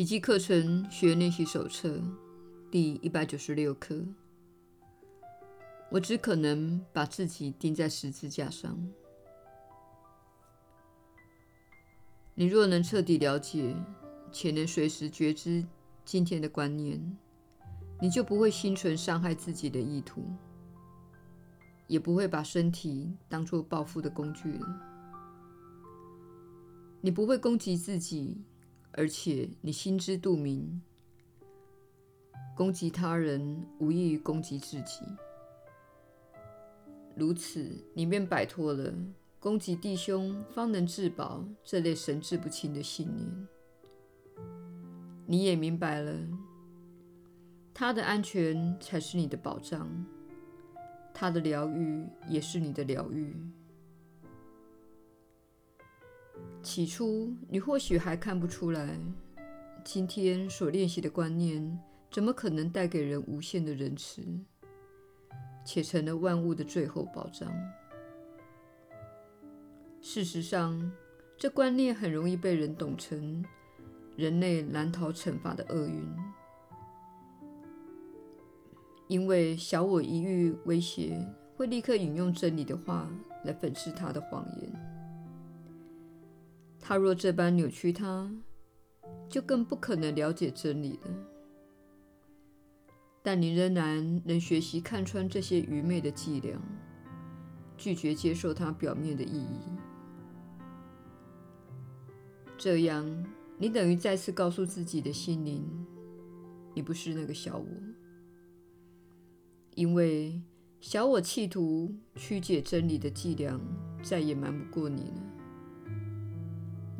奇迹课程学练习手册第一百九十六课。我只可能把自己钉在十字架上。你若能彻底了解，且能随时觉知今天的观念，你就不会心存伤害自己的意图，也不会把身体当作报复的工具了。你不会攻击自己。而且你心知肚明，攻击他人无异于攻击自己。如此，你便摆脱了攻击弟兄方能自保这类神志不清的信念。你也明白了，他的安全才是你的保障，他的疗愈也是你的疗愈。起初，你或许还看不出来，今天所练习的观念怎么可能带给人无限的仁慈，且成了万物的最后保障。事实上，这观念很容易被人懂成人类难逃惩罚的厄运，因为小我一遇威胁，会立刻引用真理的话来粉饰他的谎言。他若这般扭曲它，就更不可能了解真理了。但你仍然能学习看穿这些愚昧的伎俩，拒绝接受它表面的意义。这样，你等于再次告诉自己的心灵：你不是那个小我，因为小我企图曲解真理的伎俩，再也瞒不过你了。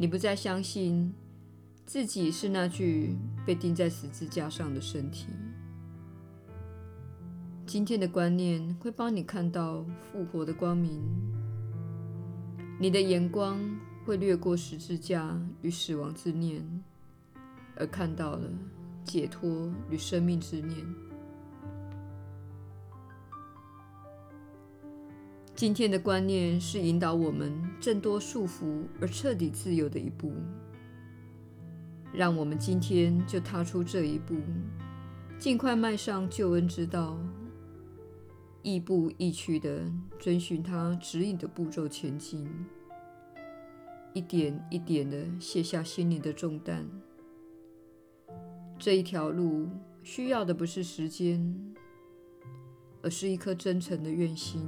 你不再相信自己是那具被钉在十字架上的身体。今天的观念会帮你看到复活的光明。你的眼光会掠过十字架与死亡之念，而看到了解脱与生命之念。今天的观念是引导我们挣脱束缚而彻底自由的一步。让我们今天就踏出这一步，尽快迈上救恩之道，亦步亦趋地遵循他指引的步骤前进，一点一点地卸下心灵的重担。这一条路需要的不是时间，而是一颗真诚的愿心。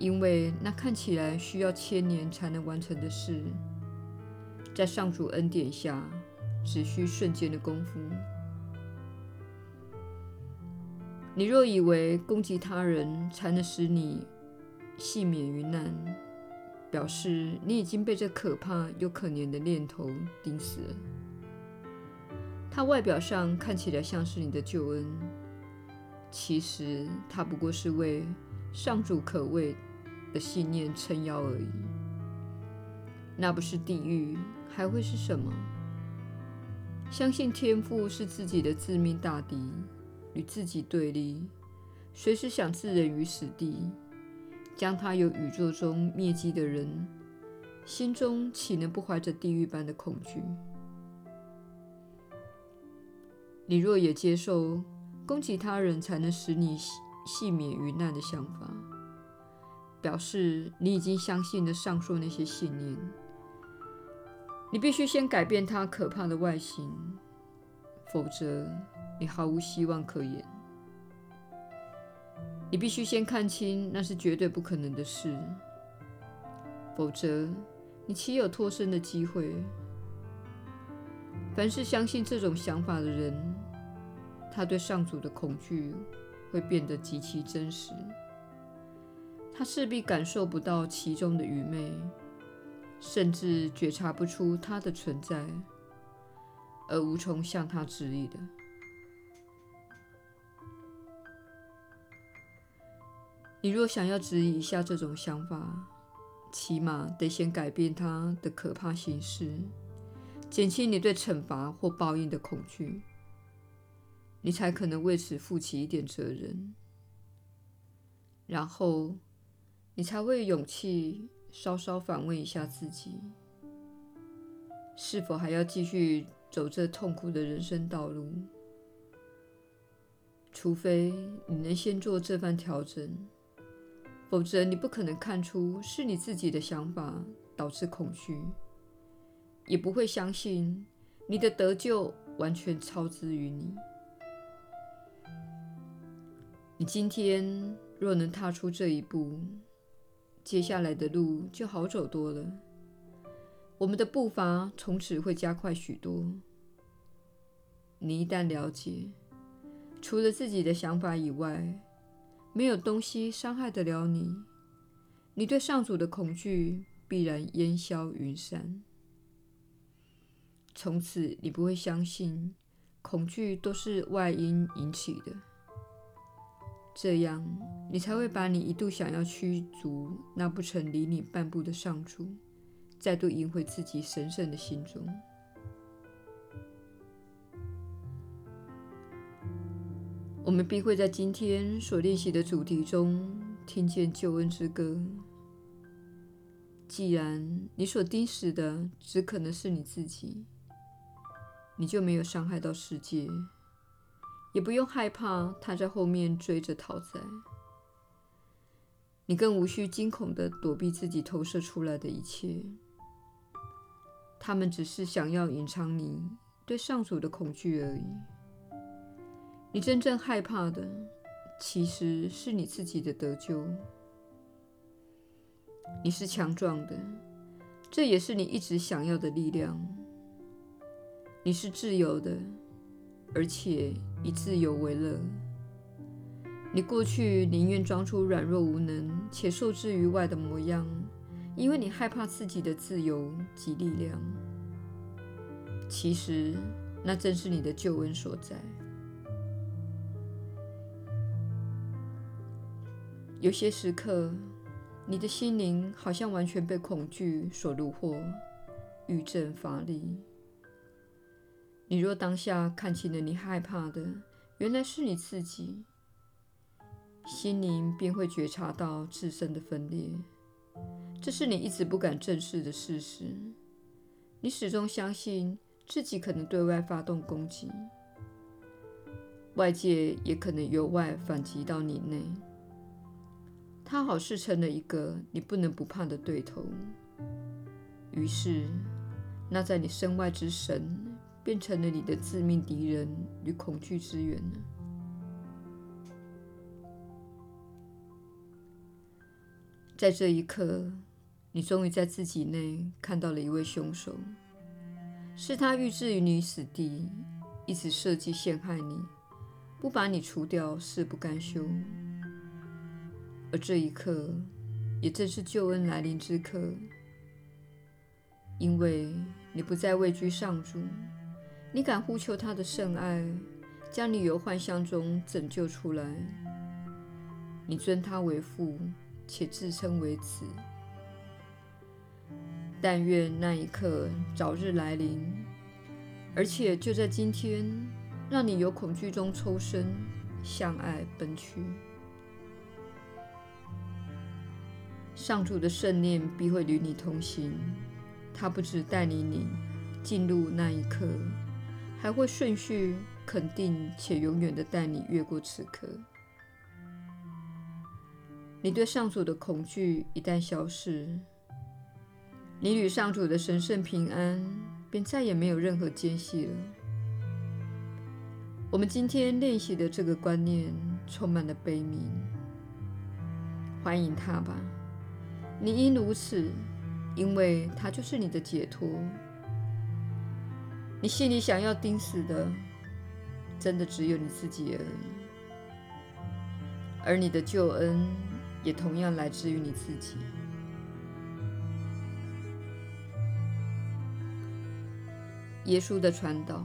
因为那看起来需要千年才能完成的事，在上主恩典下，只需瞬间的功夫。你若以为攻击他人才能使你幸免于难，表示你已经被这可怕又可怜的念头盯死了。它外表上看起来像是你的救恩，其实它不过是为上主可畏的信念撑腰而已，那不是地狱，还会是什么？相信天赋是自己的致命大敌，与自己对立，随时想置人于死地，将他由宇宙中灭迹的人，心中岂能不怀着地狱般的恐惧？你若也接受攻击他人才能使你幸免于难的想法，表示你已经相信了上述那些信念。你必须先改变它可怕的外形，否则你毫无希望可言。你必须先看清那是绝对不可能的事，否则你岂有脱身的机会？凡是相信这种想法的人，他对上主的恐惧会变得极其真实。他势必感受不到其中的愚昧，甚至觉察不出它的存在，而无从向他质疑的。你若想要质疑一下这种想法，起码得先改变它的可怕形式，减轻你对惩罚或报应的恐惧，你才可能为此负起一点责任。然后。你才会有勇气稍稍反问一下自己：是否还要继续走这痛苦的人生道路？除非你能先做这番调整，否则你不可能看出是你自己的想法导致恐惧，也不会相信你的得救完全超之于你。你今天若能踏出这一步，接下来的路就好走多了。我们的步伐从此会加快许多。你一旦了解，除了自己的想法以外，没有东西伤害得了你，你对上主的恐惧必然烟消云散。从此，你不会相信恐惧都是外因引起的。这样，你才会把你一度想要驱逐那不曾离你半步的上主，再度迎回自己神圣的心中。我们必会在今天所练习的主题中听见救恩之歌。既然你所钉死的只可能是你自己，你就没有伤害到世界。也不用害怕他在后面追着讨债，你更无需惊恐地躲避自己投射出来的一切。他们只是想要隐藏你对上主的恐惧而已。你真正害怕的，其实是你自己的得救。你是强壮的，这也是你一直想要的力量。你是自由的。而且以自由为乐。你过去宁愿装出软弱无能且受制于外的模样，因为你害怕自己的自由及力量。其实，那正是你的救恩所在。有些时刻，你的心灵好像完全被恐惧所虏获，郁症乏力。你若当下看清了你害怕的，原来是你自己，心灵便会觉察到自身的分裂。这是你一直不敢正视的事实。你始终相信自己可能对外发动攻击，外界也可能由外反击到你内。他好似成了一个你不能不怕的对头。于是，那在你身外之神。变成了你的致命敌人与恐惧之源了。在这一刻，你终于在自己内看到了一位凶手，是他欲置于你死地，一直设计陷害你，不把你除掉誓不甘休。而这一刻，也正是救恩来临之刻，因为你不再畏惧上主。你敢呼求他的圣爱，将你由幻象中拯救出来。你尊他为父，且自称为子。但愿那一刻早日来临，而且就在今天，让你由恐惧中抽身，向爱奔去。上主的圣念必会与你同行，他不只带领你进入那一刻。还会顺序肯定且永远的带你越过此刻。你对上主的恐惧一旦消失，你与上主的神圣平安便再也没有任何间隙了。我们今天练习的这个观念充满了悲悯，欢迎他吧。你应如此，因为他就是你的解脱。你心里想要钉死的，真的只有你自己而已，而你的救恩也同样来自于你自己。耶稣的传导，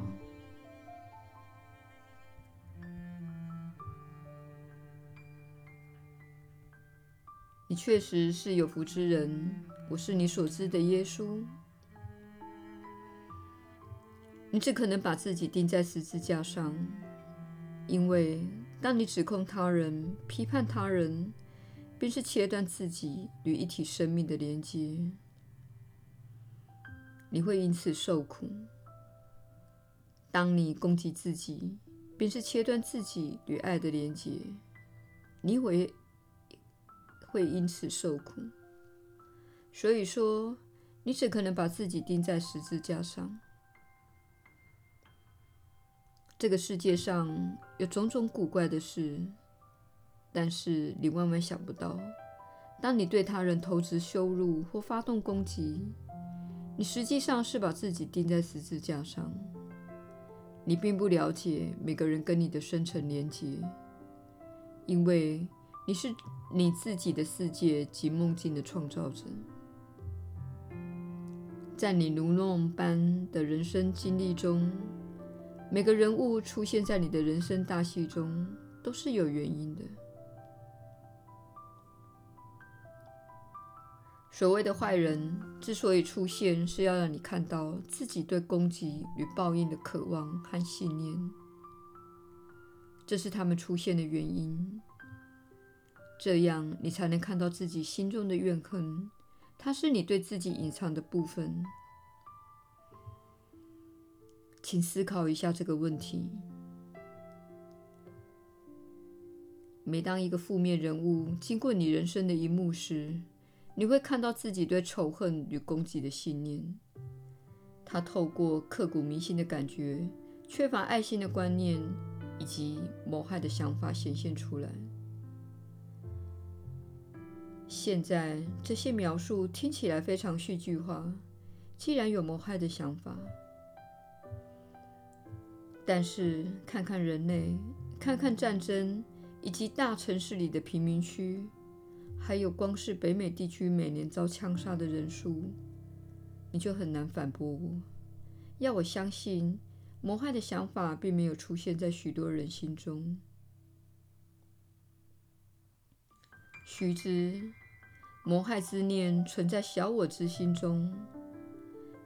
你确实是有福之人。我是你所知的耶稣。你只可能把自己钉在十字架上，因为当你指控他人、批判他人，便是切断自己与一体生命的连接。你会因此受苦。当你攻击自己，便是切断自己与爱的连接，你会会因此受苦。所以说，你只可能把自己钉在十字架上。这个世界上有种种古怪的事，但是你万万想不到，当你对他人投掷羞辱或发动攻击，你实际上是把自己钉在十字架上。你并不了解每个人跟你的深层连结，因为你是你自己的世界及梦境的创造者。在你如梦般的人生经历中，每个人物出现在你的人生大戏中都是有原因的。所谓的坏人之所以出现，是要让你看到自己对攻击与报应的渴望和信念，这是他们出现的原因。这样你才能看到自己心中的怨恨，它是你对自己隐藏的部分。请思考一下这个问题：每当一个负面人物经过你人生的一幕时，你会看到自己对仇恨与攻击的信念，他透过刻骨铭心的感觉、缺乏爱心的观念以及谋害的想法显现出来。现在这些描述听起来非常戏剧化，既然有谋害的想法，但是看看人类，看看战争，以及大城市里的贫民区。还有，光是北美地区每年遭枪杀的人数，你就很难反驳我。要我相信，谋害的想法并没有出现在许多人心中。须知，谋害之念存在小我之心中，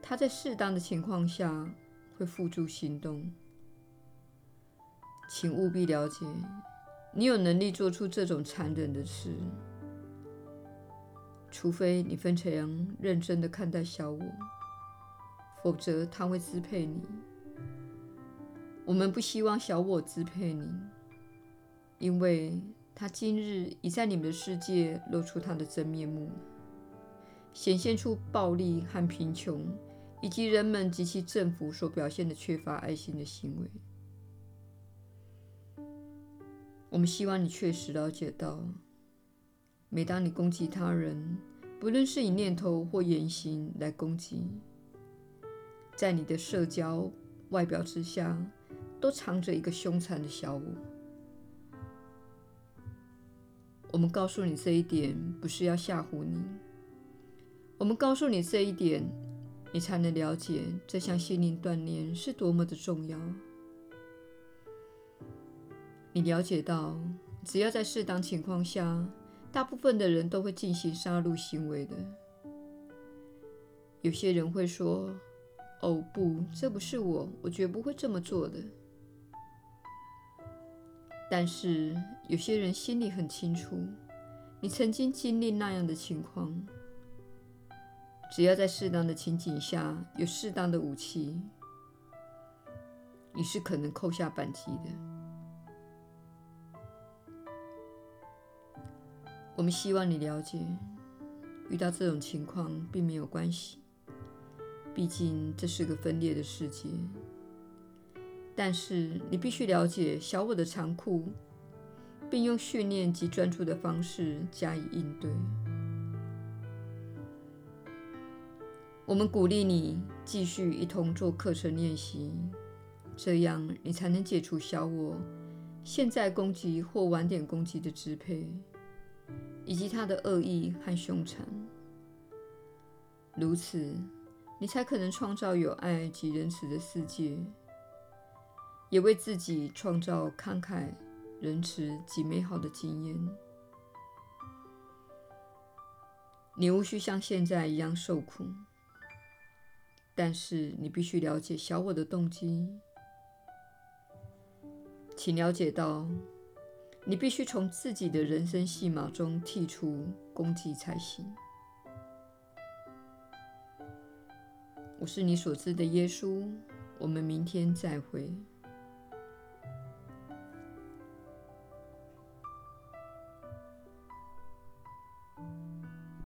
它在适当的情况下会付诸行动。请务必了解，你有能力做出这种残忍的事。除非你非常认真的看待小我，否则他会支配你。我们不希望小我支配你，因为他今日已在你们的世界露出他的真面目，显现出暴力和贫穷，以及人们及其政府所表现的缺乏爱心的行为。我们希望你确实了解到。每当你攻击他人，不论是以念头或言行来攻击，在你的社交外表之下，都藏着一个凶残的小我。我们告诉你这一点，不是要吓唬你。我们告诉你这一点，你才能了解这项心灵锻炼是多么的重要。你了解到，只要在适当情况下，大部分的人都会进行杀戮行为的。有些人会说：“哦，不，这不是我，我绝不会这么做的。”但是有些人心里很清楚，你曾经经历那样的情况。只要在适当的情景下，有适当的武器，你是可能扣下扳机的。我们希望你了解，遇到这种情况并没有关系，毕竟这是个分裂的世界。但是你必须了解小我的残酷，并用训练及专注的方式加以应对。我们鼓励你继续一同做课程练习，这样你才能解除小我现在攻击或晚点攻击的支配。以及他的恶意和凶残，如此，你才可能创造有爱及仁慈的世界，也为自己创造慷慨、仁慈及美好的经验。你无需像现在一样受苦，但是你必须了解小我的动机，请了解到。你必须从自己的人生戏码中剔除攻击才行。我是你所知的耶稣。我们明天再会。